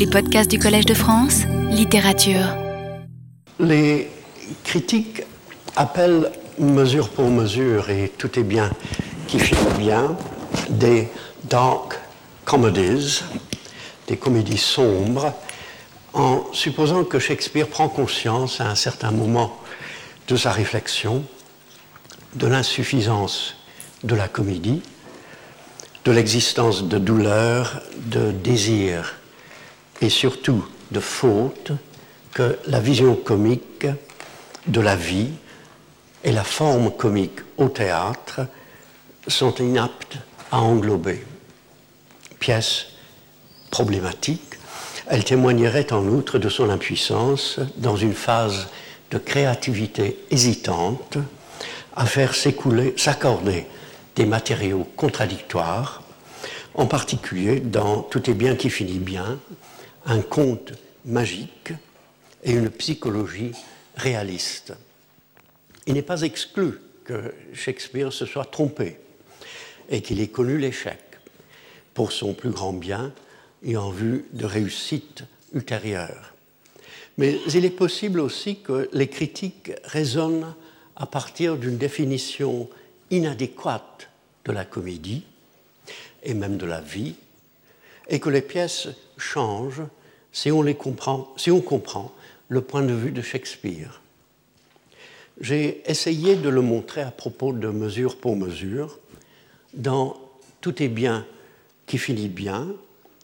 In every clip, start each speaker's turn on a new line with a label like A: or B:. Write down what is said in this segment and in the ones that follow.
A: Les podcasts du Collège de France, littérature.
B: Les critiques appellent mesure pour mesure, et tout est bien qui finit bien, des dark comedies, des comédies sombres, en supposant que Shakespeare prend conscience à un certain moment de sa réflexion de l'insuffisance de la comédie, de l'existence de douleur, de désir et surtout de faute que la vision comique de la vie et la forme comique au théâtre sont inaptes à englober. Pièce problématique, elle témoignerait en outre de son impuissance dans une phase de créativité hésitante à faire s'écouler, s'accorder des matériaux contradictoires, en particulier dans Tout est bien qui finit bien, un conte magique et une psychologie réaliste. Il n'est pas exclu que Shakespeare se soit trompé et qu'il ait connu l'échec pour son plus grand bien et en vue de réussite ultérieure. Mais il est possible aussi que les critiques raisonnent à partir d'une définition inadéquate de la comédie et même de la vie, et que les pièces changent si on, les comprend, si on comprend le point de vue de Shakespeare. J'ai essayé de le montrer à propos de mesure pour mesure. Dans Tout est bien qui finit bien,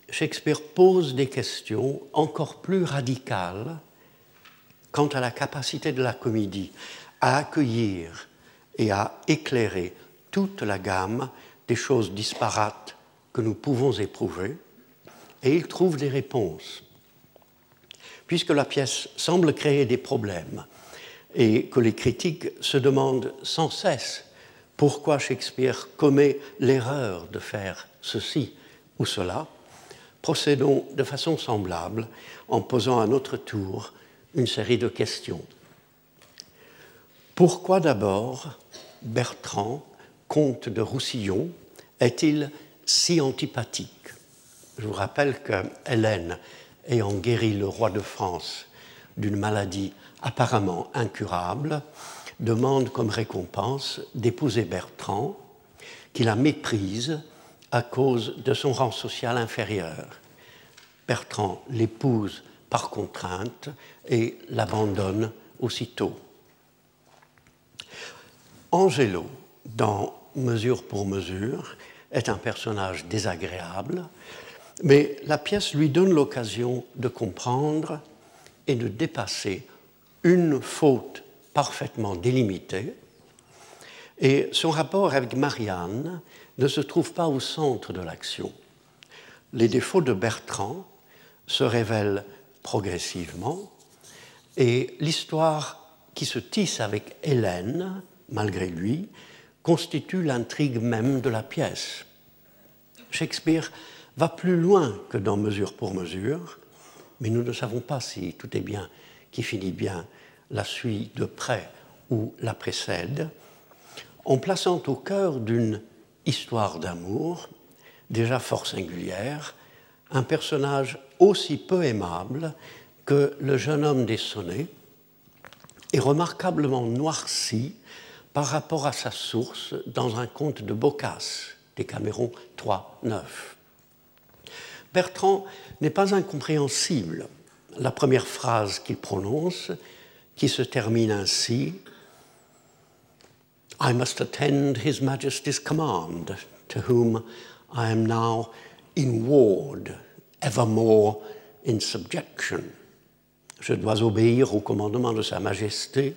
B: Shakespeare pose des questions encore plus radicales quant à la capacité de la comédie à accueillir et à éclairer toute la gamme des choses disparates que nous pouvons éprouver, et il trouve des réponses. Puisque la pièce semble créer des problèmes et que les critiques se demandent sans cesse pourquoi Shakespeare commet l'erreur de faire ceci ou cela, procédons de façon semblable en posant à notre tour une série de questions. Pourquoi d'abord Bertrand, comte de Roussillon, est-il si antipathique? Je vous rappelle que Hélène, ayant guéri le roi de France d'une maladie apparemment incurable, demande comme récompense d'épouser Bertrand, qui la méprise à cause de son rang social inférieur. Bertrand l'épouse par contrainte et l'abandonne aussitôt. Angelo, dans Mesure pour mesure, est un personnage désagréable, mais la pièce lui donne l'occasion de comprendre et de dépasser une faute parfaitement délimitée, et son rapport avec Marianne ne se trouve pas au centre de l'action. Les défauts de Bertrand se révèlent progressivement, et l'histoire qui se tisse avec Hélène malgré lui, constitue l'intrigue même de la pièce. Shakespeare va plus loin que dans Mesure pour mesure, mais nous ne savons pas si tout est bien qui finit bien, la suit de près ou la précède, en plaçant au cœur d'une histoire d'amour déjà fort singulière un personnage aussi peu aimable que le jeune homme des sonnets et remarquablement noirci par rapport à sa source dans un conte de Boccace, Camerons 3, 9. Bertrand n'est pas incompréhensible. La première phrase qu'il prononce, qui se termine ainsi, I must attend His Majesty's command, to whom I am now in ward, evermore in subjection. Je dois obéir au commandement de Sa Majesté,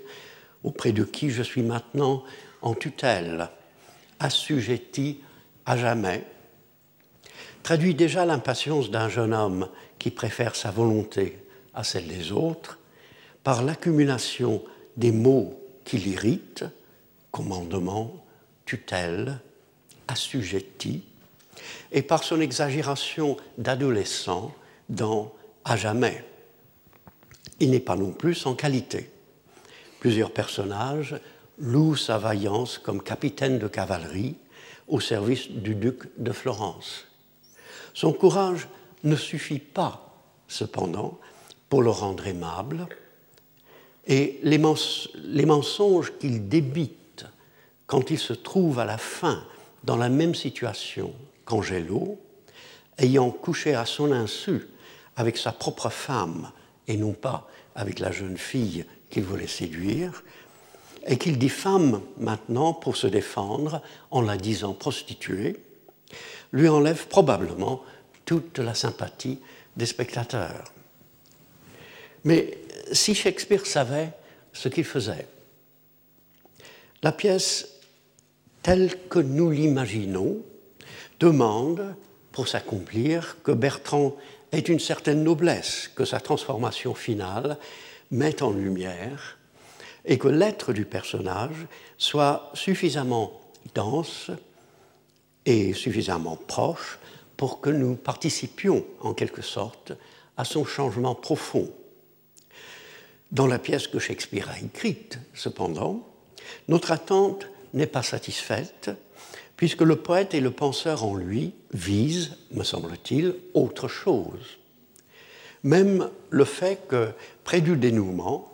B: auprès de qui je suis maintenant en tutelle, assujetti à jamais, traduit déjà l'impatience d'un jeune homme qui préfère sa volonté à celle des autres par l'accumulation des mots qui l'irritent, commandement, tutelle, assujetti, et par son exagération d'adolescent dans à jamais. Il n'est pas non plus sans qualité. Plusieurs personnages louent sa vaillance comme capitaine de cavalerie au service du duc de Florence. Son courage ne suffit pas cependant, pour le rendre aimable, et les, mensonges qu'il débite quand il se trouve à la fin dans la même situation qu'Angelo, ayant couché à son insu avec sa propre femme et non pas avec la jeune fille qu'il voulait séduire, et qu'il diffame maintenant pour se défendre en la disant prostituée, lui enlève probablement toute la sympathie des spectateurs. Mais si Shakespeare savait ce qu'il faisait, la pièce telle que nous l'imaginons demande, pour s'accomplir, que Bertrand ait une certaine noblesse, que sa transformation finale mette en lumière, et que l'être du personnage soit suffisamment dense et suffisamment proche pour que nous participions en quelque sorte à son changement profond. Dans la pièce que Shakespeare a écrite, cependant, notre attente n'est pas satisfaite, puisque le poète et le penseur en lui visent, me semble-t-il, autre chose. Même le fait que, près du dénouement,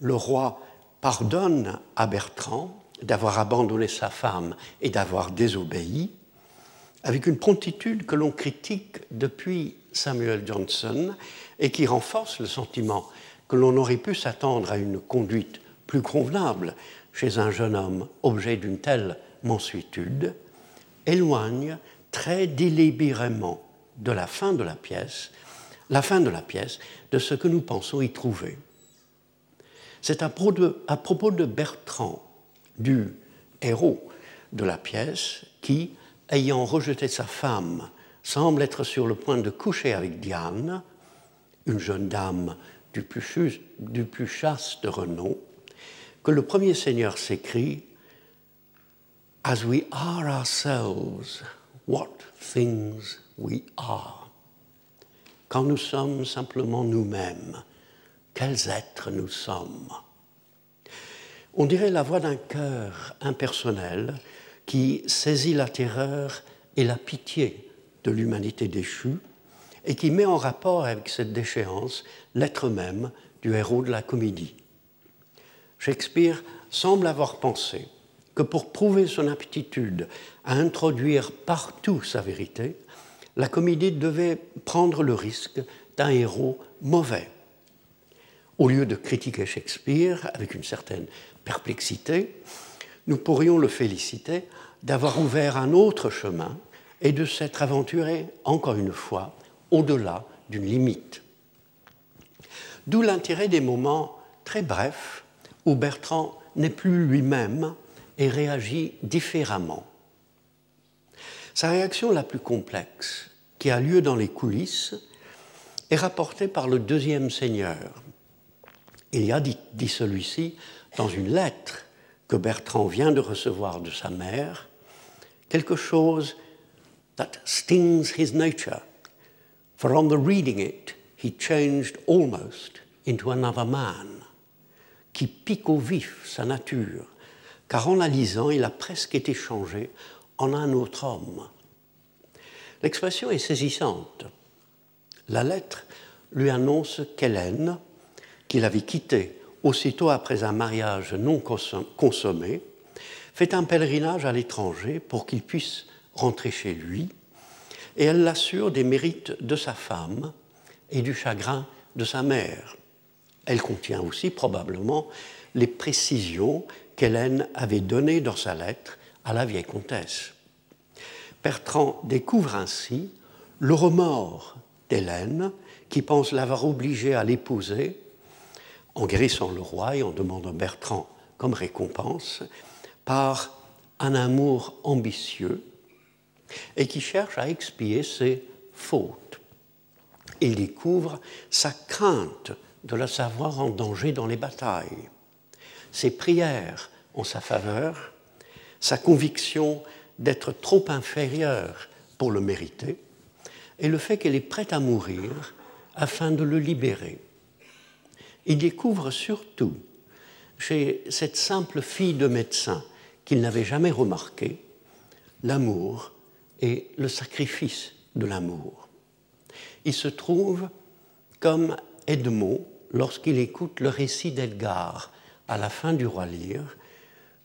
B: le roi pardonne à Bertrand d'avoir abandonné sa femme et d'avoir désobéi, avec une promptitude que l'on critique depuis Samuel Johnson et qui renforce le sentiment que l'on aurait pu s'attendre à une conduite plus convenable chez un jeune homme objet d'une telle mansuétude, éloigne très délibérément de la fin de la pièce, la fin de la pièce, de ce que nous pensons y trouver. C'est à, propos de Bertrand, du héros de la pièce, qui, ayant rejeté sa femme, semble être sur le point de coucher avec Diane, une jeune dame du plus, du plus chaste renom, que le premier Seigneur s'écrit As we are ourselves, what things we are. Quand nous sommes simplement nous-mêmes, quels êtres nous sommes? On dirait la voix d'un cœur impersonnel qui saisit la terreur et la pitié de l'humanité déchue et qui met en rapport avec cette déchéance l'être même du héros de la comédie. Shakespeare semble avoir pensé que pour prouver son aptitude à introduire partout sa vérité, la comédie devait prendre le risque d'un héros mauvais. Au lieu de critiquer Shakespeare avec une certaine perplexité, nous pourrions le féliciter d'avoir ouvert un autre chemin et de s'être aventuré, encore une fois, au-delà d'une limite. D'où l'intérêt des moments très brefs où Bertrand n'est plus lui-même et réagit différemment. Sa réaction la plus complexe, qui a lieu dans les coulisses, est rapportée par le deuxième seigneur. Il y a, dit, dit celui-ci, dans une lettre que Bertrand vient de recevoir de sa mère, quelque chose that stings his nature, for on the reading it, he changed almost into another man, qui pique au vif sa nature, car en la lisant, il a presque été changé en un autre homme. L'expression est saisissante. La lettre lui annonce qu'Hélène, qu'il avait quittée aussitôt après un mariage non consommé, fait un pèlerinage à l'étranger pour qu'il puisse rentrer chez lui, et elle l'assure des mérites de sa femme et du chagrin de sa mère. Elle contient aussi probablement les précisions qu'Hélène avait données dans sa lettre à la vieille comtesse. Bertrand découvre ainsi le remords d'Hélène, qui pense l'avoir obligée à l'épouser, en guérissant le roi et en demandant Bertrand comme récompense, par un amour ambitieux et qui cherche à expier ses fautes. Il découvre sa crainte de la savoir en danger dans les batailles, ses prières en sa faveur, sa conviction d'être trop inférieure pour le mériter, et le fait qu'elle est prête à mourir afin de le libérer. Il découvre surtout chez cette simple fille de médecin qu'il n'avait jamais remarqué l'amour et le sacrifice de l'amour. Il se trouve comme Edmond lorsqu'il écoute le récit d'Edgar à la fin du Roi Lear,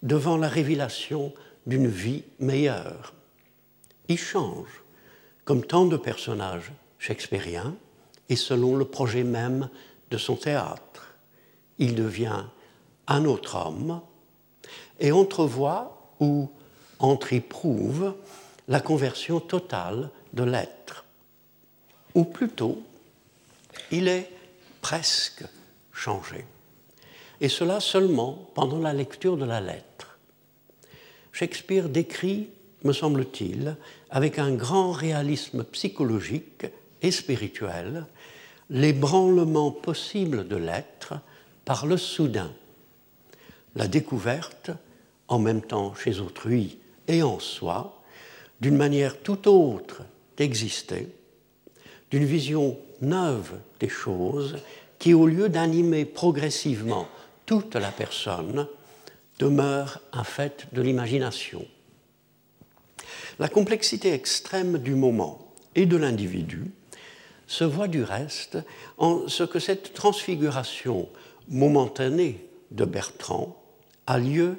B: devant la révélation d'une vie meilleure. Il change, comme tant de personnages shakespeariens, et selon le projet même de son théâtre. Il devient un autre homme et entrevoit ou entreéprouve la conversion totale de l'être. Ou plutôt, il est presque changé. Et cela seulement pendant la lecture de la lettre. Shakespeare décrit, me semble-t-il, avec un grand réalisme psychologique et spirituel, l'ébranlement possible de l'être par le soudain, la découverte, en même temps chez autrui et en soi, d'une manière tout autre d'exister, d'une vision neuve des choses qui, au lieu d'animer progressivement toute la personne, demeure un fait de l'imagination. La complexité extrême du moment et de l'individu se voit du reste en ce que cette transfiguration momentanée de Bertrand a lieu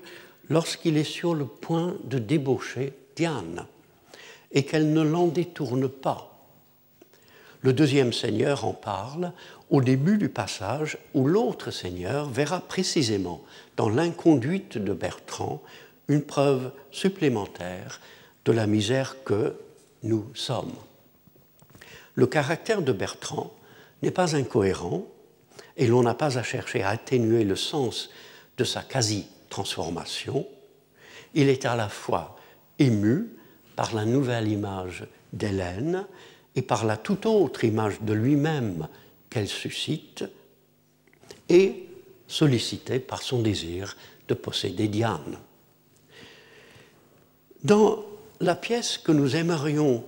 B: lorsqu'il est sur le point de débaucher Diane et qu'elle ne l'en détourne pas. Le deuxième seigneur en parle au début du passage où l'autre seigneur verra précisément dans l'inconduite de Bertrand une preuve supplémentaire de la misère que nous sommes. Le caractère de Bertrand n'est pas incohérent et l'on n'a pas à chercher à atténuer le sens de sa quasi-transformation. Il est à la fois ému par la nouvelle image d'Hélène et par la toute autre image de lui-même qu'elle suscite, et sollicité par son désir de posséder Diane. Dans la pièce que nous aimerions,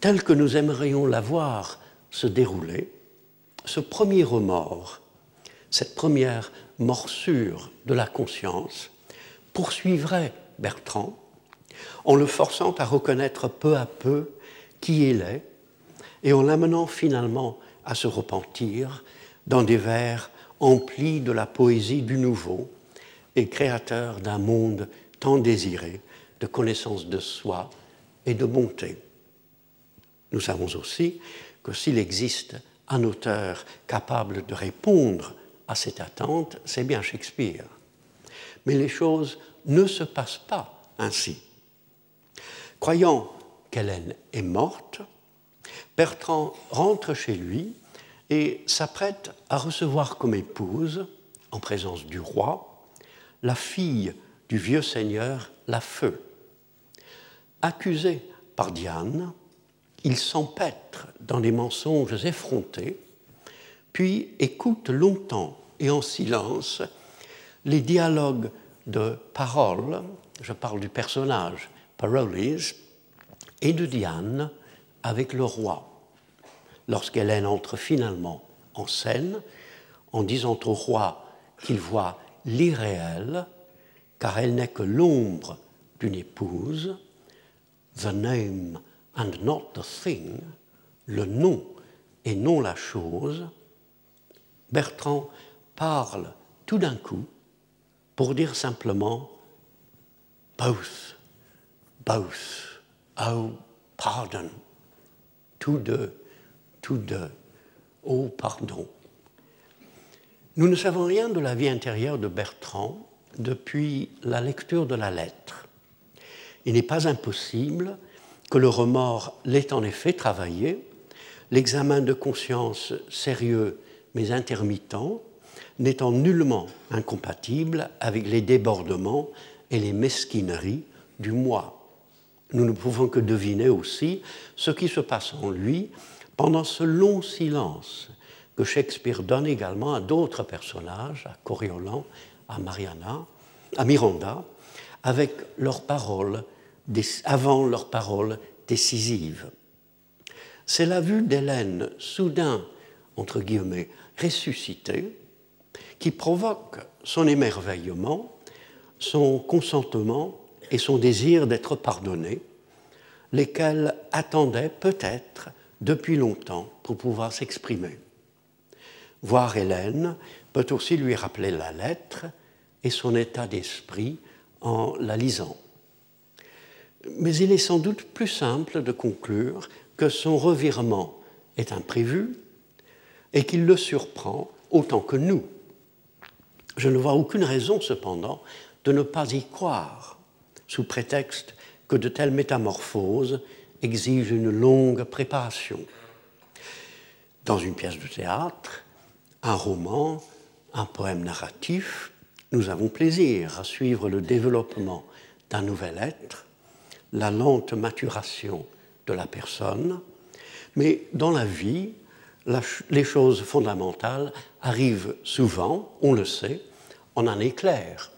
B: telle que nous aimerions la voir se dérouler, ce premier remords, cette première morsure de la conscience, poursuivrait Bertrand en le forçant à reconnaître peu à peu qui il est et en l'amenant finalement à se repentir dans des vers emplis de la poésie du nouveau et créateurs d'un monde tant désiré de connaissance de soi et de bonté. Nous savons aussi que s'il existe un auteur capable de répondre à cette attente, c'est bien Shakespeare. Mais les choses ne se passent pas ainsi. Croyant qu'Hélène est morte, Bertrand rentre chez lui et s'apprête à recevoir comme épouse, en présence du roi, la fille du vieux seigneur La Feu. Accusé par Diane, il s'empêtre dans des mensonges effrontés, puis écoute longtemps et en silence les dialogues de Parole, je parle du personnage Paroles, et de Diane avec le roi. Lorsqu'Hélène entre finalement en scène, en disant au roi qu'il voit l'irréel, car elle n'est que l'ombre d'une épouse, the name and not the thing, le nom et non la chose, Bertrand parle tout d'un coup pour dire simplement both, both, oh pardon, tous deux, tous deux, oh pardon. Nous ne savons rien de la vie intérieure de Bertrand depuis la lecture de la lettre. Il n'est pas impossible que le remords l'ait en effet travaillé, l'examen de conscience sérieux mais intermittent n'étant nullement incompatible avec les débordements et les mesquineries du moi. Nous ne pouvons que deviner aussi ce qui se passe en lui pendant ce long silence que Shakespeare donne également à d'autres personnages, à Coriolan, à Mariana, à Miranda, avec leurs paroles avant leurs paroles décisives. C'est la vue d'Hélène, soudain, entre guillemets, ressuscitée, qui provoque son émerveillement, son consentement et son désir d'être pardonné, lesquels attendaient peut-être depuis longtemps pour pouvoir s'exprimer. Voir Hélène peut aussi lui rappeler la lettre et son état d'esprit en la lisant. Mais il est sans doute plus simple de conclure que son revirement est imprévu et qu'il le surprend autant que nous. Je ne vois aucune raison cependant de ne pas y croire, sous prétexte que de telles métamorphoses exigent une longue préparation. Dans une pièce de théâtre, un roman, un poème narratif, nous avons plaisir à suivre le développement d'un nouvel être, la lente maturation de la personne, mais dans la vie, les choses fondamentales arrivent souvent, on le sait, en un éclair.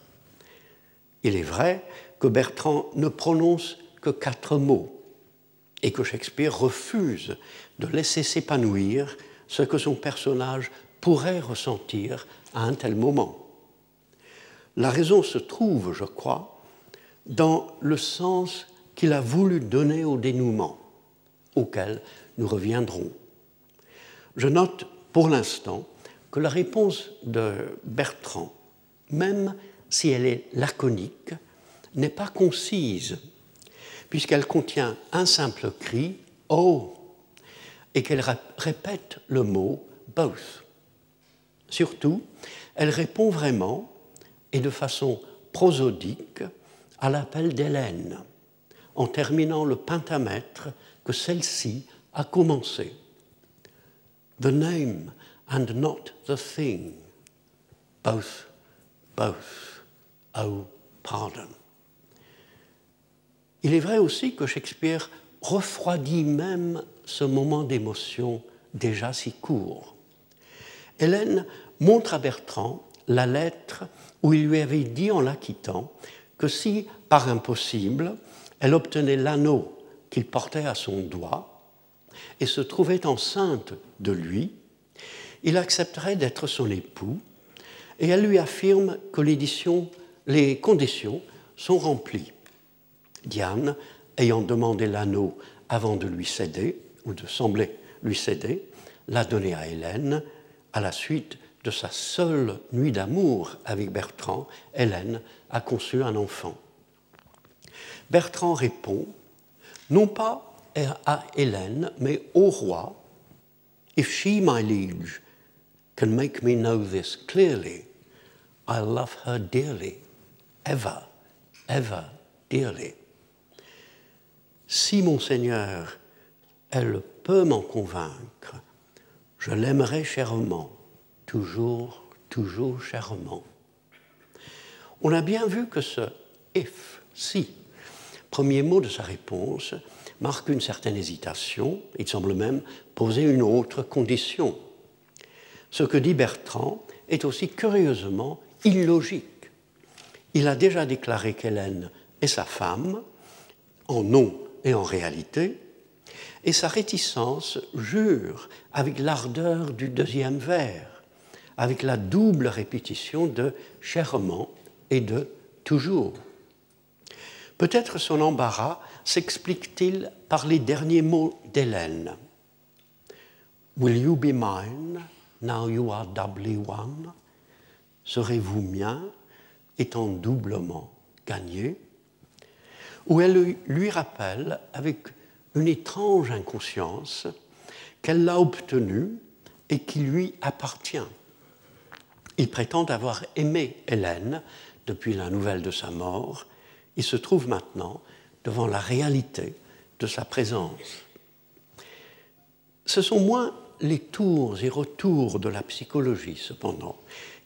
B: Il est vrai que Bertrand ne prononce que quatre mots et que Shakespeare refuse de laisser s'épanouir ce que son personnage pourrait ressentir à un tel moment. La raison se trouve, je crois, dans le sens qu'il a voulu donner au dénouement, auquel nous reviendrons. Je note pour l'instant que la réponse de Bertrand, même si elle est laconique, n'est pas concise, puisqu'elle contient un simple cri Oh et qu'elle répète le mot both. Surtout, elle répond vraiment et de façon prosodique à l'appel d'Hélène, en terminant le pentamètre que celle-ci a commencé. The name and not the thing. Both, both. Oh, pardon. Il est vrai aussi que Shakespeare refroidit même ce moment d'émotion déjà si court. Hélène montre à Bertrand la lettre où il lui avait dit en la quittant que si, par impossible, elle obtenait l'anneau qu'il portait à son doigt et se trouvait enceinte de lui, il accepterait d'être son époux et elle lui affirme que les conditions sont remplies. Diane, ayant demandé l'anneau avant de lui céder, ou de sembler lui céder, l'a donné à Hélène à la suite de sa seule nuit d'amour avec Bertrand, Hélène a conçu un enfant. Bertrand répond, non pas à Hélène, mais au roi, If she, my liege, can make me know this clearly, I love her dearly, ever, ever dearly. Si, mon Seigneur, elle peut m'en convaincre, je l'aimerai chèrement toujours, toujours chèrement. On a bien vu que ce if, si, premier mot de sa réponse, marque une certaine hésitation, il semble même poser une autre condition. Ce que dit Bertrand est aussi curieusement illogique. Il a déjà déclaré qu'Hélène est sa femme, en nom et en réalité, et sa réticence jure avec l'ardeur du deuxième vers avec la double répétition de chèrement et de toujours. Peut-être son embarras s'explique-t-il par les derniers mots d'Hélène. Will you be mine? Now you are doubly one? Serez-vous mien? Étant doublement gagné? Où elle lui rappelle avec une étrange inconscience qu'elle l'a obtenu et qui lui appartient. Il prétend avoir aimé Hélène depuis la nouvelle de sa mort. Il se trouve maintenant devant la réalité de sa présence. Ce sont moins les tours et retours de la psychologie, cependant,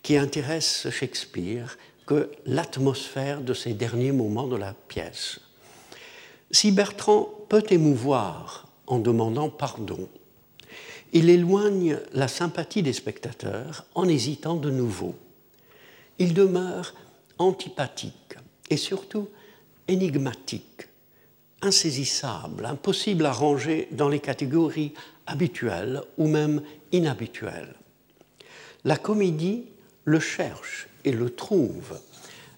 B: qui intéressent Shakespeare que l'atmosphère de ces derniers moments de la pièce. Si Bertrand peut émouvoir en demandant pardon, il éloigne la sympathie des spectateurs en hésitant de nouveau. Il demeure antipathique et surtout énigmatique, insaisissable, impossible à ranger dans les catégories habituelles ou même inhabituelles. La comédie le cherche et le trouve,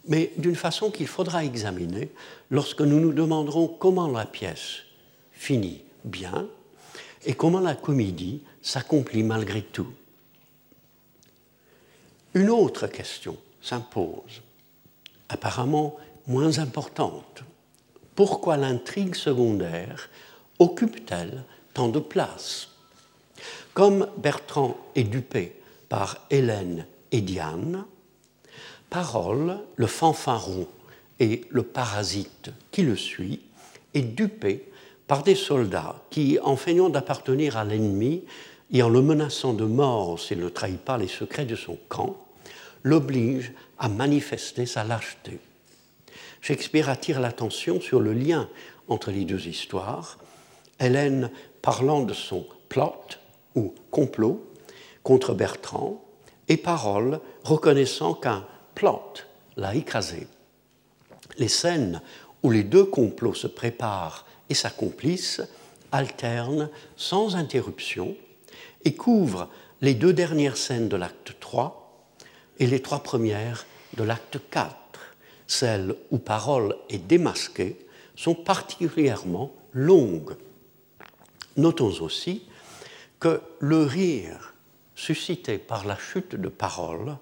B: mais d'une façon qu'il faudra examiner lorsque nous nous demanderons comment la pièce finit bien et comment la comédie s'accomplit malgré tout. Une autre question s'impose, apparemment moins importante. Pourquoi l'intrigue secondaire occupe-t-elle tant de place? Comme Bertrand est dupé par Hélène et Diane, Parole, le fanfaron et le parasite qui le suit, est dupé par des soldats qui, en feignant d'appartenir à l'ennemi et en le menaçant de mort s'il ne trahit pas les secrets de son camp, l'obligent à manifester sa lâcheté. Shakespeare attire l'attention sur le lien entre les deux histoires, Hélène parlant de son plot ou complot contre Bertrand, et Parole reconnaissant qu'un plot l'a écrasé. Les scènes où les deux complots se préparent et s'accomplissent alternent sans interruption et couvrent les deux dernières scènes de l'acte 3 et les trois premières de l'acte 4. Celles où parole est démasquée sont particulièrement longues. Notons aussi que le rire suscité par la chute de parole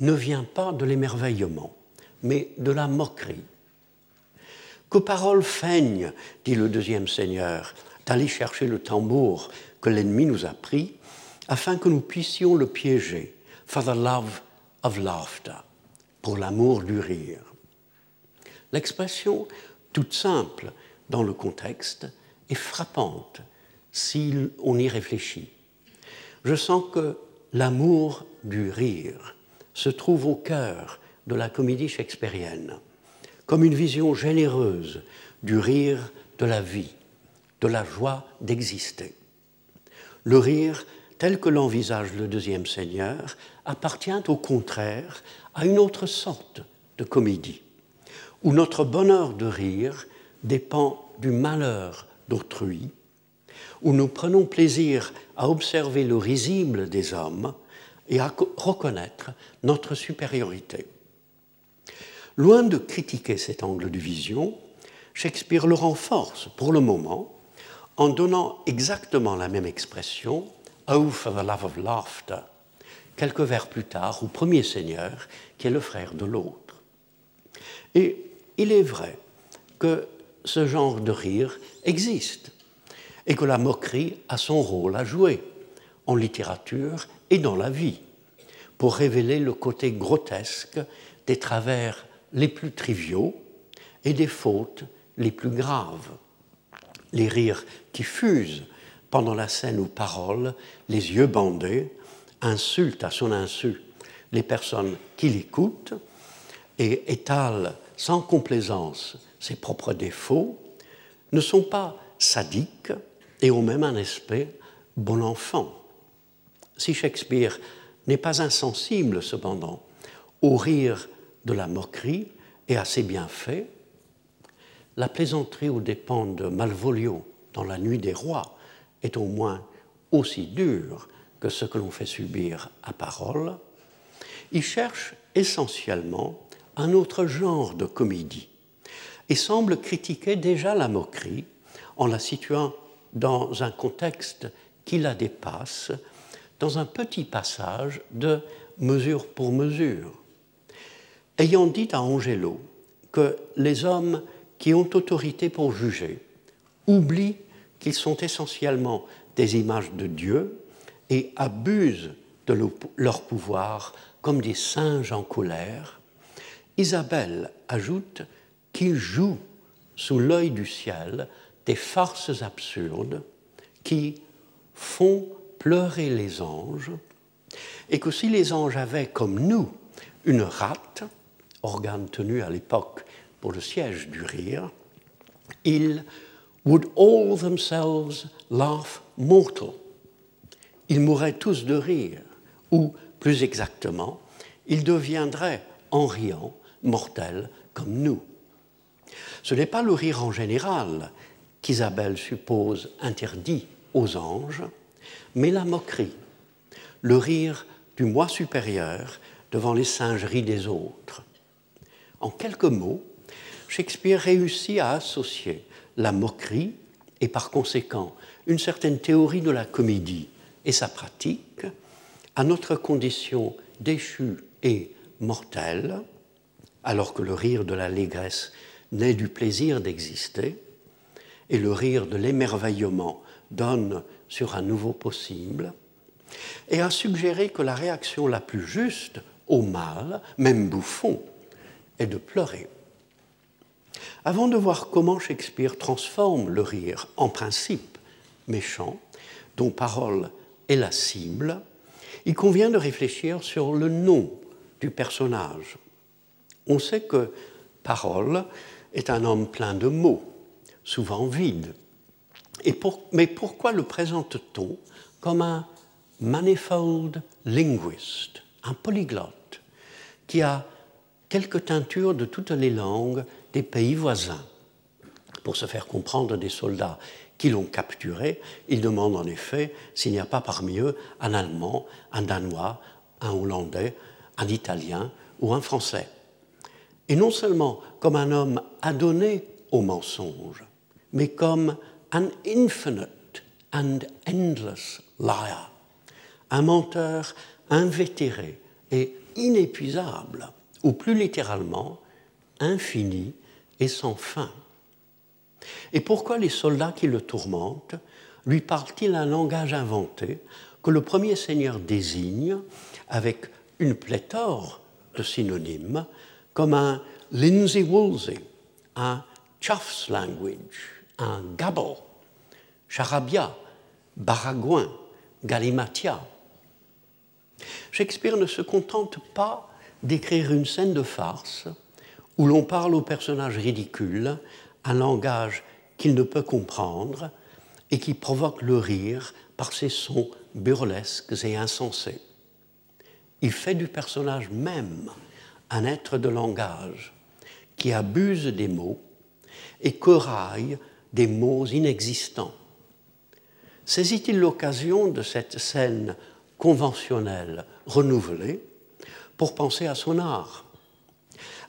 B: ne vient pas de l'émerveillement, mais de la moquerie. Que parole feigne, dit le deuxième Seigneur, d'aller chercher le tambour que l'ennemi nous a pris, afin que nous puissions le piéger, for love of laughter, pour l'amour du rire. L'expression, toute simple dans le contexte, est frappante si on y réfléchit. Je sens que l'amour du rire se trouve au cœur de la comédie shakespearienne, comme une vision généreuse du rire de la vie, de la joie d'exister. Le rire, tel que l'envisage le deuxième Seigneur, appartient au contraire à une autre sorte de comédie, où notre bonheur de rire dépend du malheur d'autrui, où nous prenons plaisir à observer le risible des hommes et à reconnaître notre supériorité. Loin de critiquer cet angle de vision, Shakespeare le renforce pour le moment en donnant exactement la même expression, Oh for the love of laughter, quelques vers plus tard au premier seigneur, qui est le frère de l'autre. Et il est vrai que ce genre de rire existe et que la moquerie a son rôle à jouer en littérature et dans la vie, pour révéler le côté grotesque des travers les plus triviaux et des fautes les plus graves. Les rires qui fusent pendant la scène où Parole, les yeux bandés, insulte à son insu les personnes qui l'écoutent et étale sans complaisance ses propres défauts, ne sont pas sadiques et ont même un aspect bon enfant. Si Shakespeare n'est pas insensible, cependant, au rire de la moquerie et assez bien fait, la plaisanterie aux dépens de Malvolio dans La Nuit des Rois est au moins aussi dure que ce que l'on fait subir à parole. Il cherche essentiellement un autre genre de comédie et semble critiquer déjà la moquerie en la situant dans un contexte qui la dépasse dans un petit passage de mesure pour mesure. Ayant dit à Angelo que les hommes qui ont autorité pour juger oublient qu'ils sont essentiellement des images de Dieu et abusent de leur pouvoir comme des singes en colère, Isabelle ajoute qu'ils jouent sous l'œil du ciel des farces absurdes qui font pleurer les anges, et que si les anges avaient, comme nous, une rate, organe tenu à l'époque pour le siège du rire, ils would all themselves laugh mortal. Ils mourraient tous de rire, ou plus exactement, ils deviendraient, en riant, mortels comme nous. Ce n'est pas le rire en général qu'Isabelle suppose interdit aux anges, mais la moquerie, le rire du moi supérieur devant les singeries des autres. En quelques mots, Shakespeare réussit à associer la moquerie et par conséquent une certaine théorie de la comédie et sa pratique à notre condition déchue et mortelle, alors que le rire de l'allégresse naît du plaisir d'exister, et le rire de l'émerveillement donne sur un nouveau possible, et a suggéré que la réaction la plus juste au mal, même bouffon, est de pleurer. Avant de voir comment Shakespeare transforme le rire en principe méchant, dont parole est la cible, il convient de réfléchir sur le nom du personnage. On sait que Parole est un homme plein de mots, souvent vide. mais pourquoi le présente-t-on comme un manifold linguist, un polyglotte, qui a quelques teintures de toutes les langues des pays voisins Pour se faire comprendre des soldats qui l'ont capturé, il demande en effet s'il n'y a pas parmi eux un Allemand, un Danois, un Hollandais, un Italien ou un Français. Et non seulement comme un homme adonné au mensonge, mais comme un infinite and endless liar, un menteur invétéré et inépuisable, ou plus littéralement, infini et sans fin. Et pourquoi les soldats qui le tourmentent lui parlent-ils un langage inventé que le premier seigneur désigne avec une pléthore de synonymes comme un Lindsay Woolsey, un Chuff's language, un gabble, charabia, baragouin, galimatia? Shakespeare ne se contente pas d'écrire une scène de farce où l'on parle aux personnages ridicules un langage qu'il ne peut comprendre et qui provoque le rire par ses sons burlesques et insensés. Il fait du personnage même un être de langage qui abuse des mots et coraille des mots inexistants. Saisit-il l'occasion de cette scène conventionnelle renouvelée pour penser à son art,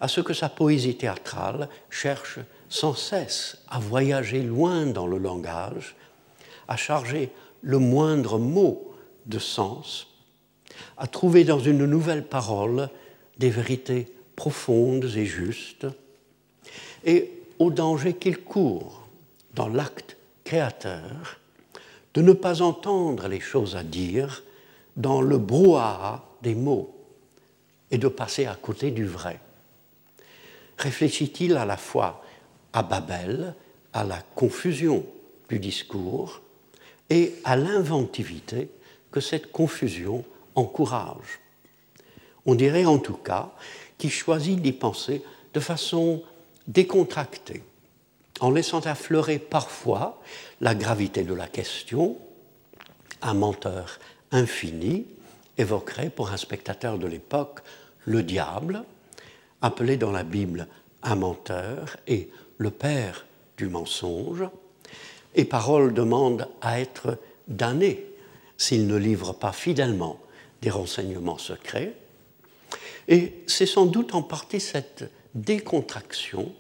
B: à ce que sa poésie théâtrale cherche sans cesse à voyager loin dans le langage, à charger le moindre mot de sens, à trouver dans une nouvelle parole des vérités profondes et justes, et au danger qu'il court dans l'acte créateur de ne pas entendre les choses à dire dans le brouhaha des mots et de passer à côté du vrai. Réfléchit-il à la fois à Babel, à la confusion du discours et à l'inventivité que cette confusion encourage? On dirait en tout cas qu'il choisit d'y penser de façon décontractée, en laissant affleurer parfois la gravité de la question. Un menteur infini évoquerait pour un spectateur de l'époque le diable, appelé dans la Bible un menteur, et le père du mensonge, et Parole demande à être damné s'il ne livre pas fidèlement des renseignements secrets. Et c'est sans doute en partie cette décontraction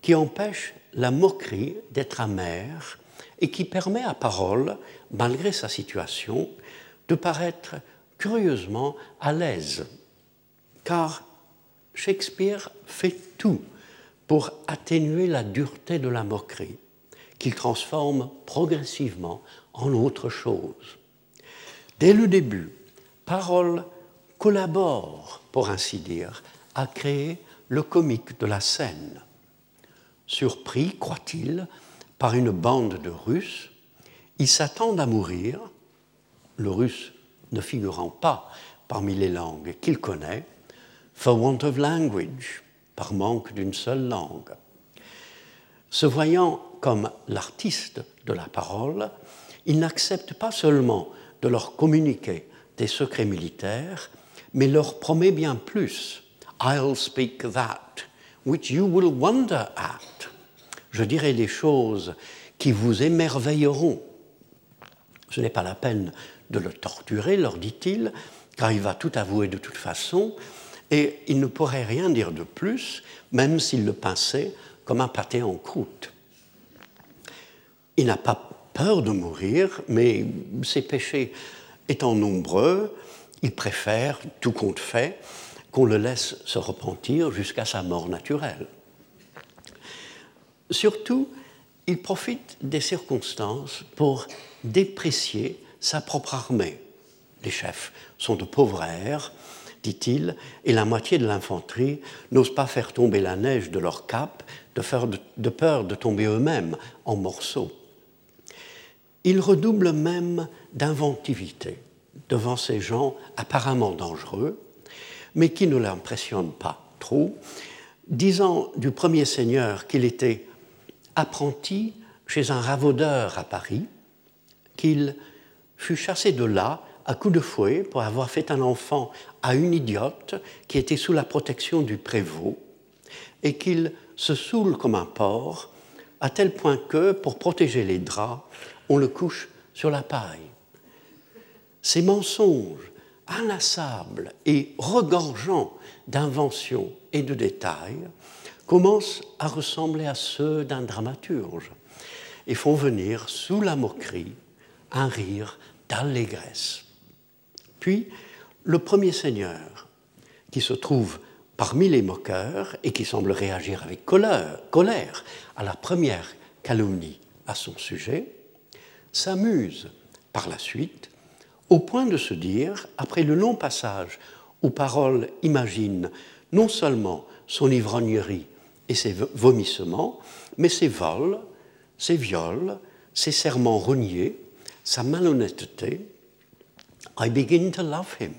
B: qui empêche la moquerie d'être amère et qui permet à Parole, malgré sa situation, de paraître curieusement à l'aise. Car Shakespeare fait tout pour atténuer la dureté de la moquerie, qu'il transforme progressivement en autre chose. Dès le début, Parole collabore, pour ainsi dire, à créer le comique de la scène. Surpris, croit-il, par une bande de Russes, ils s'attendent à mourir, le russe ne figurant pas parmi les langues qu'il connaît, for want of language, par manque d'une seule langue. Se voyant comme l'artiste de la parole, il n'accepte pas seulement de leur communiquer des secrets militaires, mais leur promet bien plus. I'll speak that, which you will wonder at. Je dirai des choses qui vous émerveilleront. Ce n'est pas la peine de le torturer, leur dit-il, car il va tout avouer de toute façon, et il ne pourrait rien dire de plus, même s'il le pinçait comme un pâté en croûte. Il n'a pas peur de mourir, mais ses péchés étant nombreux, il préfère, tout compte fait, qu'on le laisse se repentir jusqu'à sa mort naturelle. Surtout, il profite des circonstances pour déprécier sa propre armée. Les chefs sont de pauvres airs, dit-il, et la moitié de l'infanterie n'ose pas faire tomber la neige de leur cap de, peur de tomber eux-mêmes en morceaux. Il redouble même d'inventivité devant ces gens apparemment dangereux, mais qui ne l'impressionnent pas trop, disant du premier seigneur qu'il était apprenti chez un ravaudeur à Paris, qu'il fut chassé de là à coups de fouet pour avoir fait un enfant à une idiote qui était sous la protection du prévôt, et qu'il se saoule comme un porc, à tel point que, pour protéger les draps, on le couche sur la paille. Ces mensonges inlassables et regorgeants d'inventions et de détails commencent à ressembler à ceux d'un dramaturge et font venir sous la moquerie un rire d'allégresse. Puis, le premier seigneur, qui se trouve parmi les moqueurs et qui semble réagir avec colère, à la première calomnie à son sujet, s'amuse par la suite au point de se dire, après le long passage où Parole imagine non seulement son ivrognerie et ses vomissements, mais ses vols, ses viols, ses serments reniés, sa malhonnêteté, I begin to love him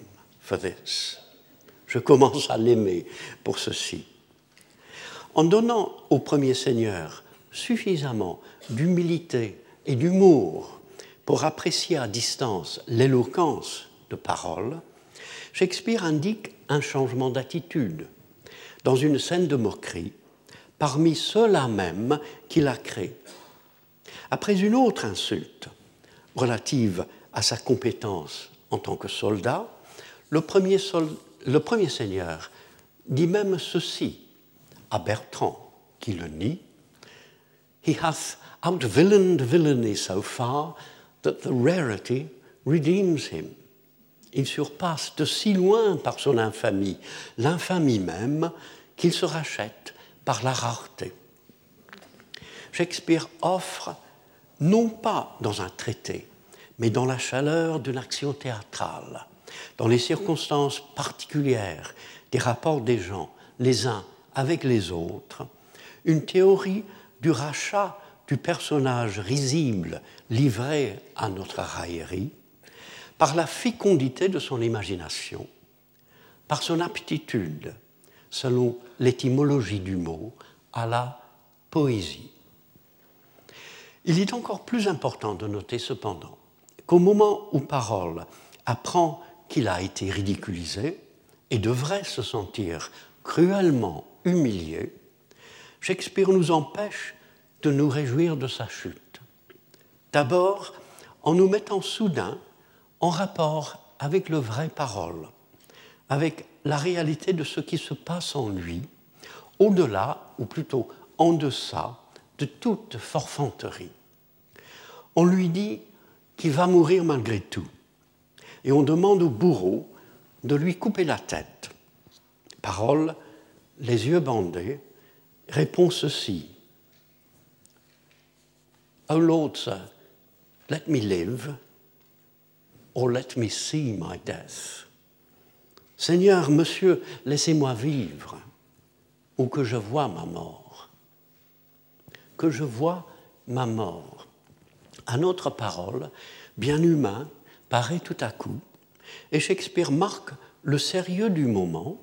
B: Je commence à l'aimer pour ceci. En donnant au premier Seigneur suffisamment d'humilité et d'humour pour apprécier à distance l'éloquence de parole, Shakespeare indique un changement d'attitude dans une scène de moquerie parmi ceux-là même qu'il a créés. Après une autre insulte relative à sa compétence en tant que soldat, le premier, seigneur dit même ceci à Bertrand, qui le nie He hath outvillained villainy so far that the rarity redeems him. Il surpasse de si loin par son infamie l'infamie même qu'il se rachète par la rareté. Shakespeare offre, non pas dans un traité, mais dans la chaleur d'une action théâtrale, dans les circonstances particulières des rapports des gens les uns avec les autres, une théorie du rachat du personnage risible livré à notre raillerie, par la fécondité de son imagination, par son aptitude, selon l'étymologie du mot, à la poésie. Il est encore plus important de noter cependant qu'au moment où Parole apprend qu'il a été ridiculisé et devrait se sentir cruellement humilié, Shakespeare nous empêche de nous réjouir de sa chute. D'abord en nous mettant soudain en rapport avec le vrai parole, avec la réalité de ce qui se passe en lui, au-delà, ou plutôt en deçà, de toute forfanterie. On lui dit qu'il va mourir malgré tout et on demande au bourreau de lui couper la tête. Parole, les yeux bandés, répond ceci. Oh Lord, sir, let me live, or let me see my death. Seigneur, monsieur, laissez-moi vivre, ou que je vois ma mort. Que je vois ma mort. À notre parole, bien humain, paraît tout à coup, et Shakespeare marque le sérieux du moment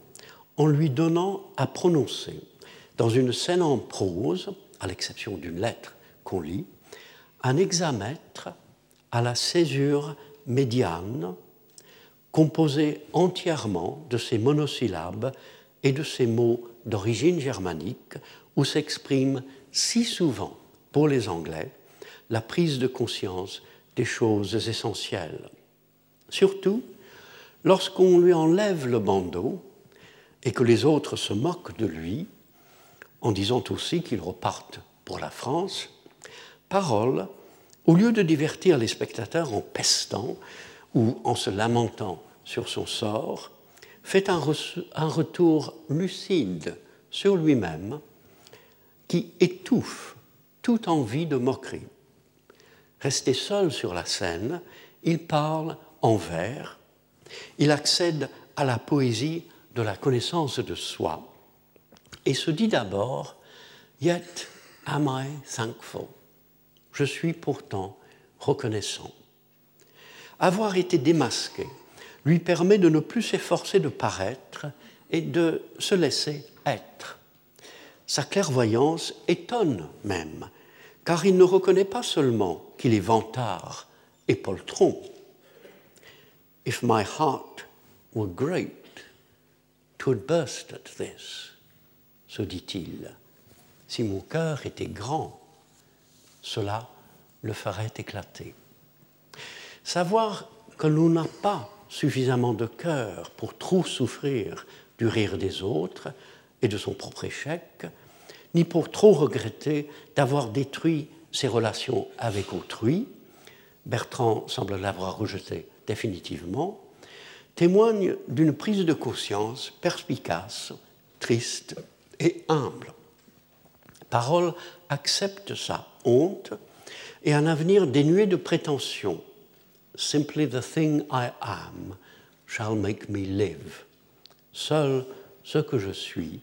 B: en lui donnant à prononcer, dans une scène en prose, à l'exception d'une lettre qu'on lit, un hexamètre à la césure médiane, composé entièrement de ces monosyllabes et de ces mots d'origine germanique, où s'exprime si souvent, pour les Anglais, la prise de conscience des choses essentielles. Surtout lorsqu'on lui enlève le bandeau et que les autres se moquent de lui, en disant aussi qu'il reparte pour la France, Parole au lieu de divertir les spectateurs en pestant ou en se lamentant sur son sort, fait un, retour lucide sur lui-même qui étouffe toute envie de moquerie. Resté seul sur la scène, il parle en vers, il accède à la poésie de la connaissance de soi et se dit d'abord Yet am I thankful Je suis pourtant reconnaissant. Avoir été démasqué lui permet de ne plus s'efforcer de paraître et de se laisser être. Sa clairvoyance étonne même, car il ne reconnaît pas seulement qu'il est vantard et poltron. If my heart were great, would burst at this, se dit-il. Si mon cœur était grand, cela le ferait éclater. Savoir que l'on n'a pas suffisamment de cœur pour trop souffrir du rire des autres et de son propre échec, ni pour trop regretter d'avoir détruit ses relations avec autrui, Bertrand semble l'avoir rejeté définitivement, témoigne d'une prise de conscience perspicace, triste et humble. Parole accepte sa honte et un avenir dénué de prétention. Simply the thing I am shall make me live. Seul ce que je suis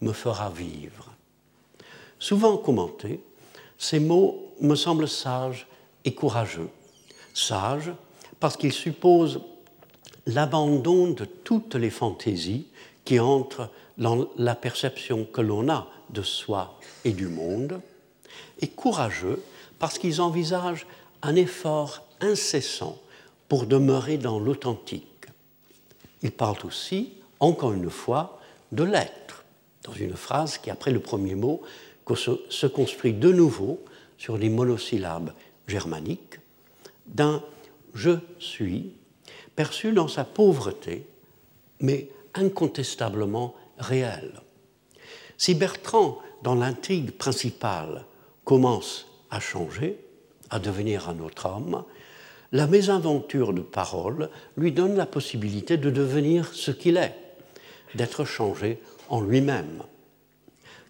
B: me fera vivre. Souvent commentés, ces mots me semblent sages et courageux. Sages parce qu'ils supposent l'abandon de toutes les fantaisies qui entrent dans la perception que l'on a de soi et du monde, et courageux parce qu'ils envisagent un effort incessant pour demeurer dans l'authentique. Ils parlent aussi, encore une fois, de l'être, dans une phrase qui, après le premier mot, se construit de nouveau sur des monosyllabes germaniques, d'un je suis perçu dans sa pauvreté, mais incontestablement réel. Si Bertrand, dans l'intrigue principale, commence à changer, à devenir un autre homme, la mésaventure de parole lui donne la possibilité de devenir ce qu'il est, d'être changé en lui-même.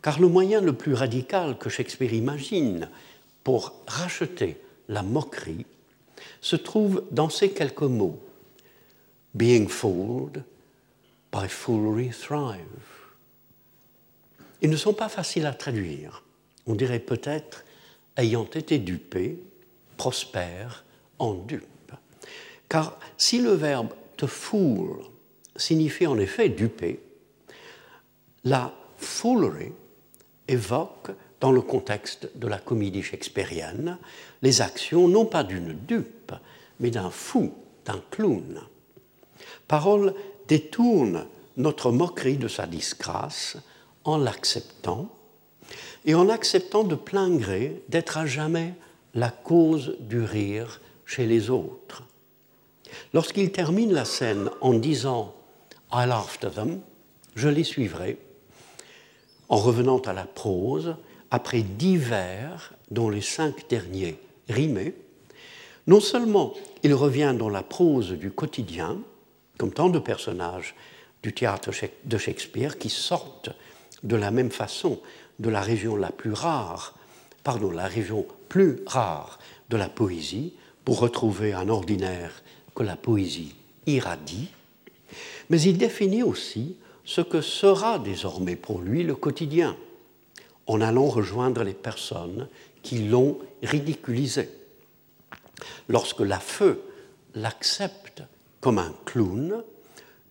B: Car le moyen le plus radical que Shakespeare imagine pour racheter la moquerie se trouve dans ces quelques mots Being fooled by foolery thrive. Ils ne sont pas faciles à traduire. On dirait peut-être ayant été dupé, prospère en dupe. Car si le verbe to fool signifie en effet duper, la foolery évoque, dans le contexte de la comédie shakespearienne, les actions non pas d'une dupe, mais d'un fou, d'un clown. Parole détourne notre moquerie de sa disgrâce en l'acceptant et en acceptant de plein gré d'être à jamais la cause du rire chez les autres. Lorsqu'il termine la scène en disant I'll after them, je les suivrai, en revenant à la prose, après dix vers dont les cinq derniers rimaient, non seulement il revient dans la prose du quotidien, comme tant de personnages du théâtre de Shakespeare qui sortent de la même façon de la région la plus rare, pardon, la région plus rare de la poésie, pour retrouver un ordinaire que la poésie irradie, mais il définit aussi ce que sera désormais pour lui le quotidien, en allant rejoindre les personnes qui l'ont ridiculisé. Lorsque la feu l'accepte comme un clown,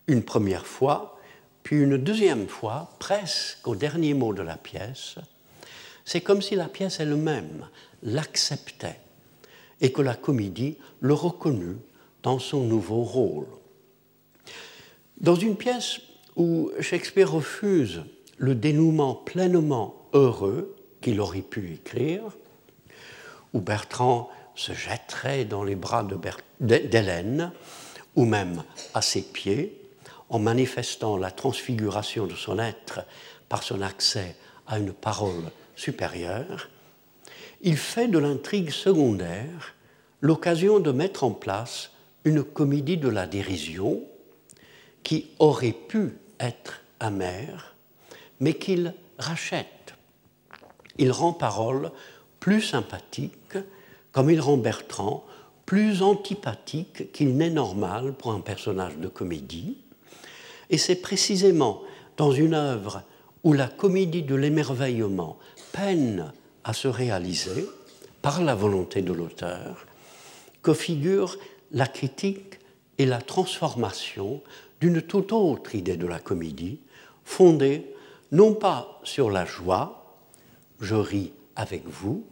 B: une première fois, puis une deuxième fois, presque au dernier mot de la pièce, c'est comme si la pièce elle-même l'acceptait et que la comédie le reconnut dans son nouveau rôle. Dans une pièce où Shakespeare refuse le dénouement pleinement heureux qu'il aurait pu écrire, où Bertrand se jetterait dans les bras d'Hélène, ou même à ses pieds, en manifestant la transfiguration de son être par son accès à une parole supérieure, il fait de l'intrigue secondaire l'occasion de mettre en place une comédie de la dérision qui aurait pu être amère, mais qu'il rachète. Il rend Parole plus sympathique, comme il rend Bertrand plus antipathique qu'il n'est normal pour un personnage de comédie. Et c'est précisément dans une œuvre où la comédie de l'émerveillement peine à se réaliser par la volonté de l'auteur que figure la critique et la transformation d'une toute autre idée de la comédie, fondée non pas sur la joie, je ris avec vous,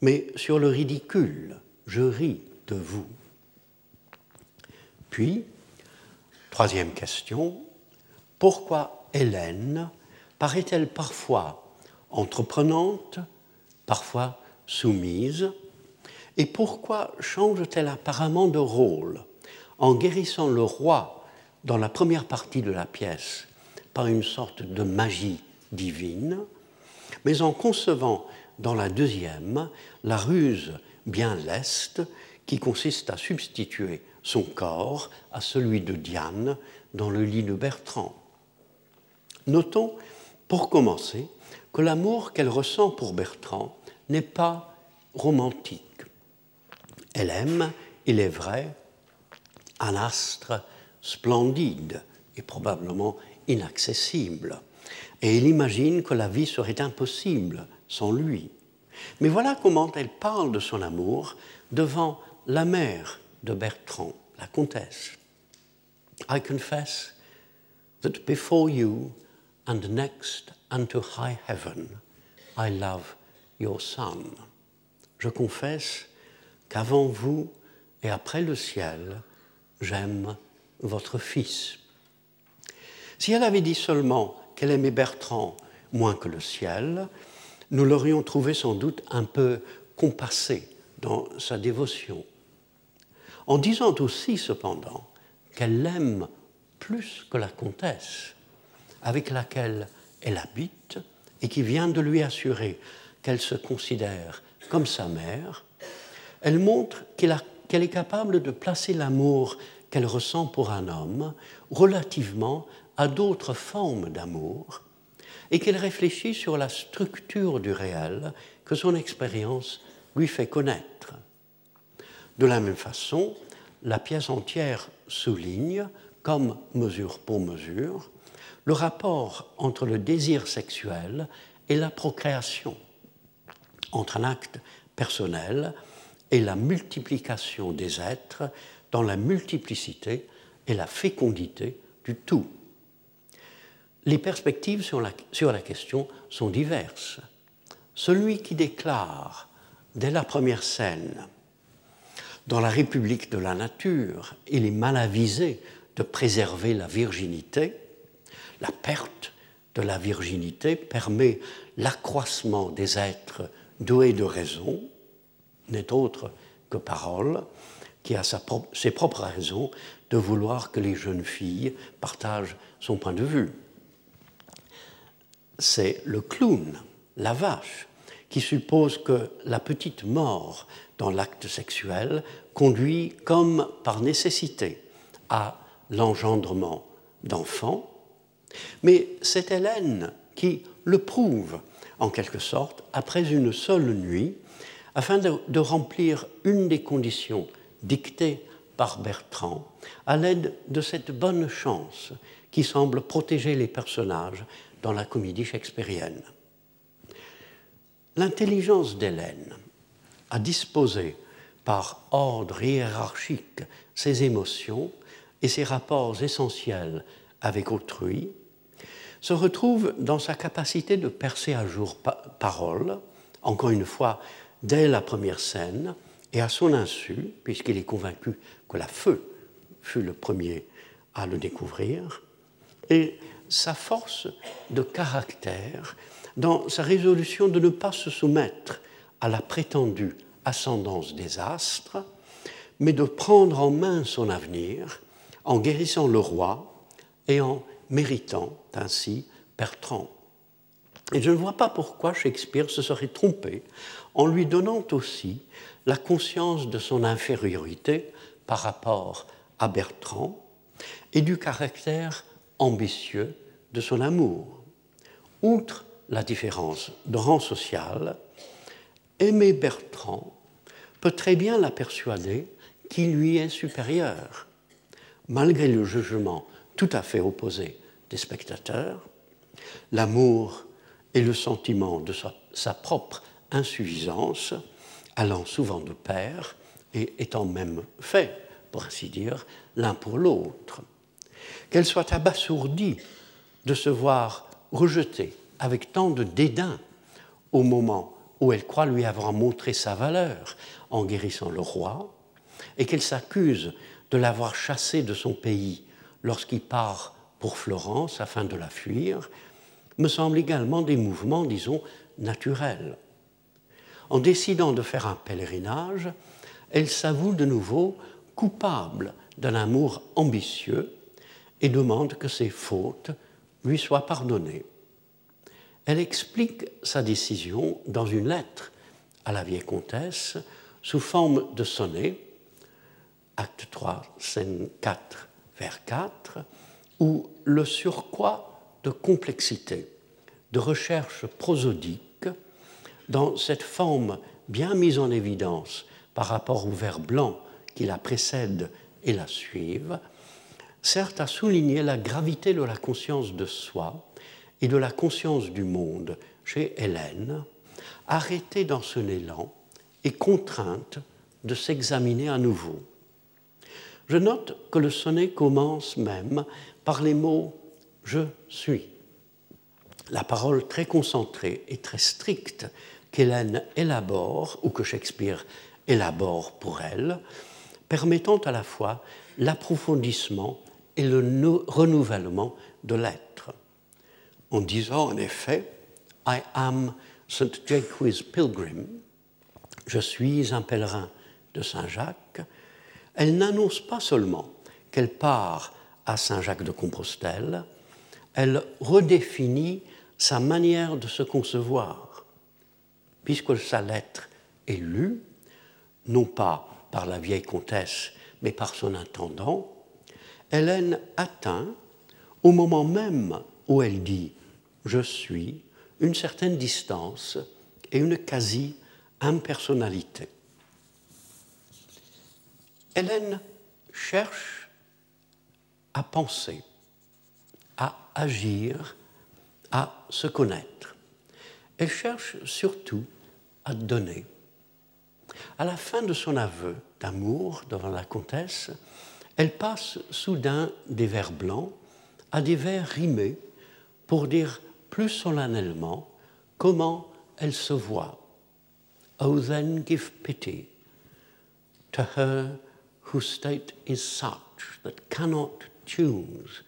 B: mais sur le ridicule, je ris de vous. Puis, troisième question, pourquoi Hélène paraît-elle parfois entreprenante, parfois soumise, et pourquoi change-t-elle apparemment de rôle en guérissant le roi dans la première partie de la pièce par une sorte de magie divine, mais en concevant dans la deuxième la ruse bien leste qui consiste à substituer son corps à celui de Diane dans le lit de Bertrand. Notons, pour commencer, que l'amour qu'elle ressent pour Bertrand n'est pas romantique. Elle aime, il est vrai, un astre splendide et probablement inaccessible. Et il imagine que la vie serait impossible sans lui. Mais voilà comment elle parle de son amour devant la mère de Bertrand, la comtesse. I confess that before you and next unto high heaven, I love your son. Je confesse qu'avant vous et après le ciel, j'aime votre fils. Si elle avait dit seulement qu'elle aimait Bertrand moins que le ciel, nous l'aurions trouvé sans doute un peu compassé dans sa dévotion. En disant aussi cependant qu'elle l'aime plus que la comtesse, avec laquelle elle habite et qui vient de lui assurer qu'elle se considère comme sa mère, elle montre qu'elle est capable de placer l'amour qu'elle ressent pour un homme relativement à d'autres formes d'amour et qu'elle réfléchit sur la structure du réel que son expérience lui fait connaître. De la même façon, la pièce entière souligne, comme mesure pour mesure, le rapport entre le désir sexuel et la procréation, entre un acte personnel et la multiplication des êtres dans la multiplicité et la fécondité du tout. Les perspectives sur la, question sont diverses. Celui qui déclare dès la première scène, dans la République de la nature, il est mal avisé de préserver la virginité, la perte de la virginité permet l'accroissement des êtres doués de raison, n'est autre que parole, qui a ses propres raisons de vouloir que les jeunes filles partagent son point de vue. C'est le clown, la vache, qui suppose que la petite mort dans l'acte sexuel conduit comme par nécessité à l'engendrement d'enfants, mais c'est Hélène qui le prouve en quelque sorte après une seule nuit afin de, remplir une des conditions dictées par Bertrand à l'aide de cette bonne chance qui semble protéger les personnages dans la comédie shakespearienne. L'intelligence d'Hélène a disposé par ordre hiérarchique ses émotions et ses rapports essentiels avec autrui, se retrouve dans sa capacité de percer à jour parole, encore une fois dès la première scène et à son insu, puisqu'il est convaincu que la feu fut le premier à le découvrir, et sa force de caractère dans sa résolution de ne pas se soumettre à la prétendue ascendance des astres, mais de prendre en main son avenir en guérissant le roi et en méritant ainsi Bertrand. Et je ne vois pas pourquoi Shakespeare se serait trompé en lui donnant aussi la conscience de son infériorité par rapport à Bertrand et du caractère ambitieux de son amour. Outre la différence de rang social, aimer Bertrand peut très bien la persuader qu'il lui est supérieur, malgré le jugement tout à fait opposé des spectateurs, l'amour et le sentiment de sa, propre insuffisance, allant souvent de pair et étant même fait, pour ainsi dire, l'un pour l'autre. Qu'elle soit abasourdie de se voir rejetée avec tant de dédain au moment où elle croit lui avoir montré sa valeur en guérissant le roi, et qu'elle s'accuse de l'avoir chassé de son pays lorsqu'il part pour Florence afin de la fuir, me semble également des mouvements, disons, naturels. En décidant de faire un pèlerinage, elle s'avoue de nouveau coupable d'un amour ambitieux et demande que ses fautes lui soient pardonnées. Elle explique sa décision dans une lettre à la vieille comtesse sous forme de sonnet, acte 3, scène 4, vers 4, où le surcroît de complexité, de recherche prosodique, dans cette forme bien mise en évidence par rapport au vers blanc qui la précède et la suivent, sert à souligner la gravité de la conscience de soi et de la conscience du monde chez Hélène, arrêtée dans son élan et contrainte de s'examiner à nouveau. Je note que le sonnet commence même par les mots je suis. La parole très concentrée et très stricte qu'Hélène élabore, ou que Shakespeare élabore pour elle, permettant à la fois l'approfondissement et le renouvellement de l'être. En disant en effet I am St. Jacques Pilgrim, je suis un pèlerin de Saint Jacques, elle n'annonce pas seulement qu'elle part à Saint Jacques de Compostelle, elle redéfinit sa manière de se concevoir, puisque sa lettre est lue, non pas par la vieille comtesse, mais par son intendant, Hélène atteint, au moment même où elle dit Je suis, une certaine distance et une quasi-impersonnalité. Hélène cherche à penser, à agir, à se connaître. Elle cherche surtout à donner. À la fin de son aveu d'amour devant la comtesse, elle passe soudain des vers blancs à des vers rimés pour dire plus solennellement comment elle se voit. Oh, then give pity to her whose state is such that cannot choose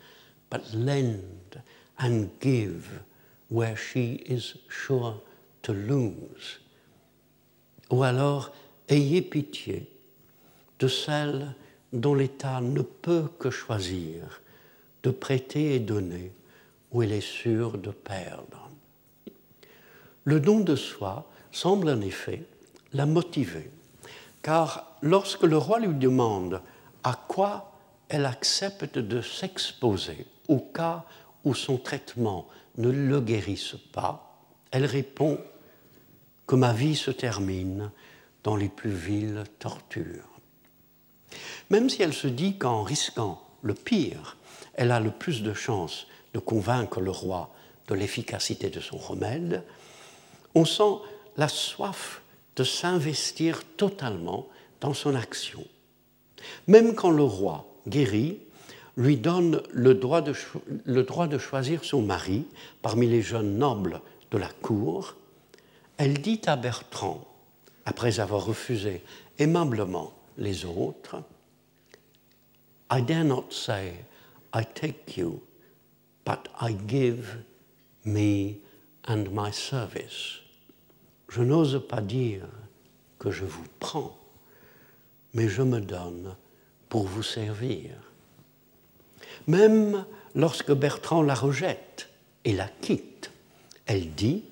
B: but lend and give where she is sure to lose. Ou alors, ayez pitié de celle dont l'État ne peut que choisir de prêter et donner où elle est sûre de perdre. Le don de soi semble en effet la motiver car lorsque le roi lui demande à quoi elle accepte de s'exposer au cas où son traitement ne le guérisse pas, elle répond que ma vie se termine dans les plus viles tortures. Même si elle se dit qu'en risquant le pire, elle a le plus de chances de convaincre le roi de l'efficacité de son remède, on sent la soif de s'investir totalement dans son action. Même quand le roi, guéri, lui donne le droit, de, choisir son mari parmi les jeunes nobles de la cour, elle dit à Bertrand, après avoir refusé aimablement les autres, I dare not say I take you, but I give me and my service je n'ose pas dire que je vous prends, mais je me donne pour vous servir. Même lorsque Bertrand la rejette et la quitte, Elle dit,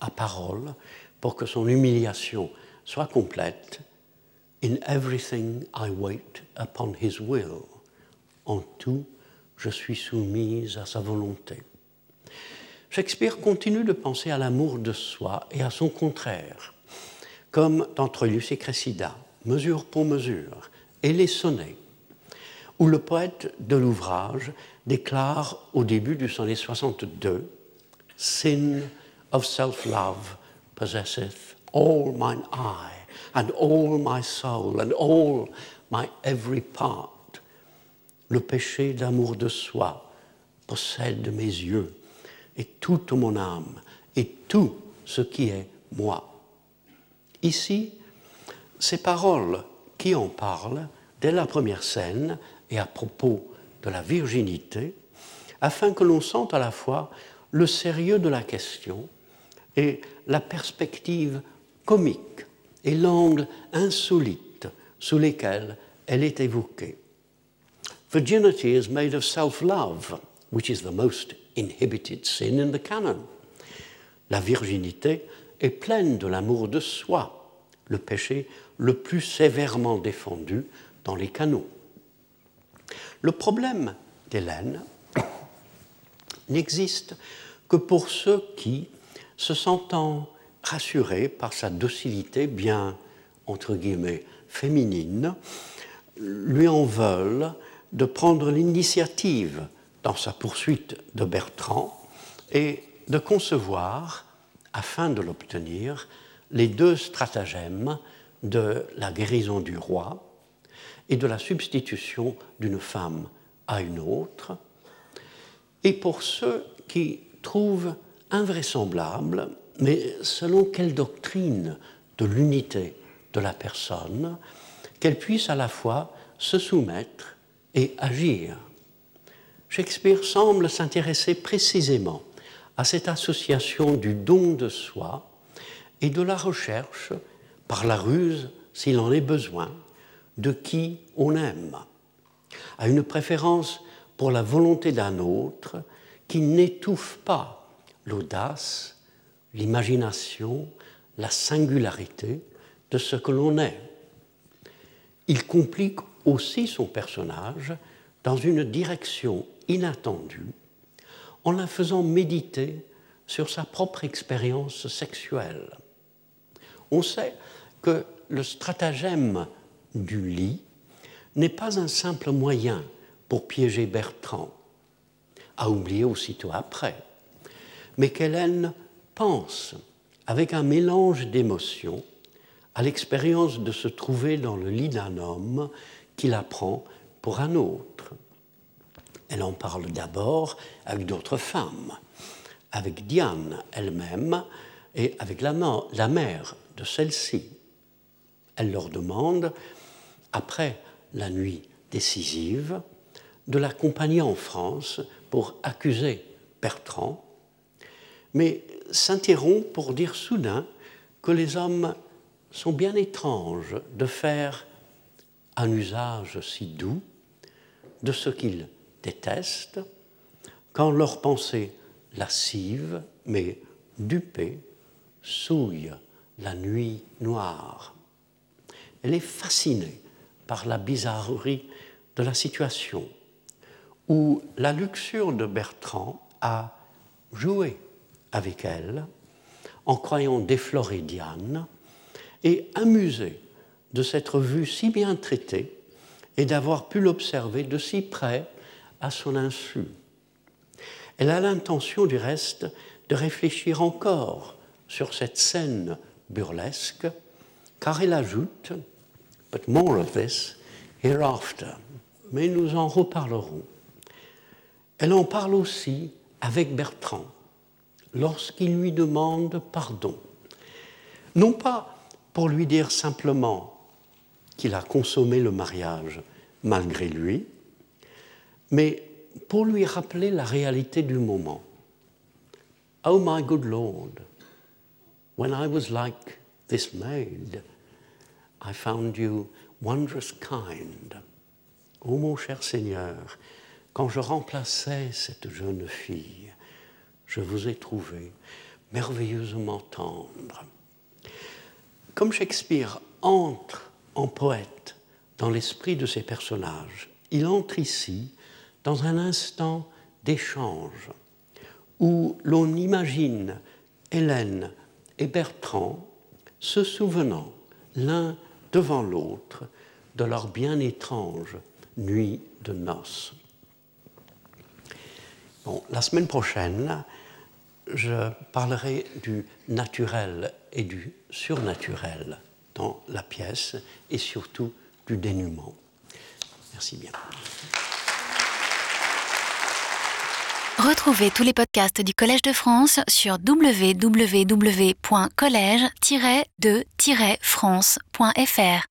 B: à parole, pour que son humiliation soit complète, In everything I wait upon his will. En tout, je suis soumise à sa volonté. Shakespeare continue de penser à l'amour de soi et à son contraire, comme dans Troilus et Cressida, mesure pour mesure, et les sonnets, où le poète de l'ouvrage déclare au début du sonnet 62 Sin of self-love possesseth all mine eye and all my soul and all my every part. Le péché d'amour de soi possède mes yeux et toute mon âme et tout ce qui est moi. Ici, ces paroles qui en parlent dès la première scène et à propos de la virginité, afin que l'on sente à la fois le sérieux de la question et la perspective comique et l'angle insolite sous lesquels elle est évoquée. Virginity is made of self-love, which is the most inhibited sin in the canon. La virginité est pleine de l'amour de soi, le péché le plus sévèrement défendu dans les canons. Le problème d'Hélène n'existe que pour ceux qui, se sentant rassurés par sa docilité bien, entre guillemets, féminine, lui en veulent de prendre l'initiative dans sa poursuite de Bertrand et de concevoir, afin de l'obtenir, les deux stratagèmes de la guérison du roi et de la substitution d'une femme à une autre, et pour ceux qui trouvent invraisemblable, mais selon quelle doctrine de l'unité de la personne, qu'elle puisse à la fois se soumettre et agir. Shakespeare semble s'intéresser précisément à cette association du don de soi et de la recherche, par la ruse s'il en est besoin, de qui on aime, à une préférence pour la volonté d'un autre qui n'étouffe pas l'audace, l'imagination, la singularité de ce que l'on est. Il complique aussi son personnage dans une direction inattendue en la faisant méditer sur sa propre expérience sexuelle. On sait que le stratagème du lit n'est pas un simple moyen pour piéger Bertrand, à oublier aussitôt après, mais qu'Hélène pense, avec un mélange d'émotions, à l'expérience de se trouver dans le lit d'un homme qui la prend pour un autre. Elle en parle d'abord avec d'autres femmes, avec Diane elle-même et avec la, la mère de celle-ci. Elle leur demande, après la nuit décisive, de l'accompagner en France pour accuser Bertrand, mais s'interrompt pour dire soudain que les hommes sont bien étranges de faire un usage si doux de ce qu'ils détestent quand leur pensée lascive mais dupée souille la nuit noire. Elle est fascinée par la bizarrerie de la situation où la luxure de Bertrand a joué avec elle en croyant déflorer Diane et amusé de s'être vue si bien traitée et d'avoir pu l'observer de si près à son insu. Elle a l'intention du reste de réfléchir encore sur cette scène burlesque, car elle ajoute, but more of this hereafter, mais nous en reparlerons. Elle en parle aussi avec Bertrand lorsqu'il lui demande pardon. Non pas pour lui dire simplement qu'il a consommé le mariage malgré lui, mais pour lui rappeler la réalité du moment. Oh my good Lord, when I was like this maid, I found you wondrous kind. Oh mon cher Seigneur, quand je remplaçais cette jeune fille, je vous ai trouvé merveilleusement tendre. Comme Shakespeare entre en poète dans l'esprit de ses personnages, il entre ici dans un instant d'échange où l'on imagine Hélène et Bertrand se souvenant l'un devant l'autre de leur bien étrange nuit de noces. La semaine prochaine, je parlerai du naturel et du surnaturel dans la pièce et surtout du dénouement. Merci bien.
A: Retrouvez tous les podcasts du Collège de France sur www.collège-de-france.fr.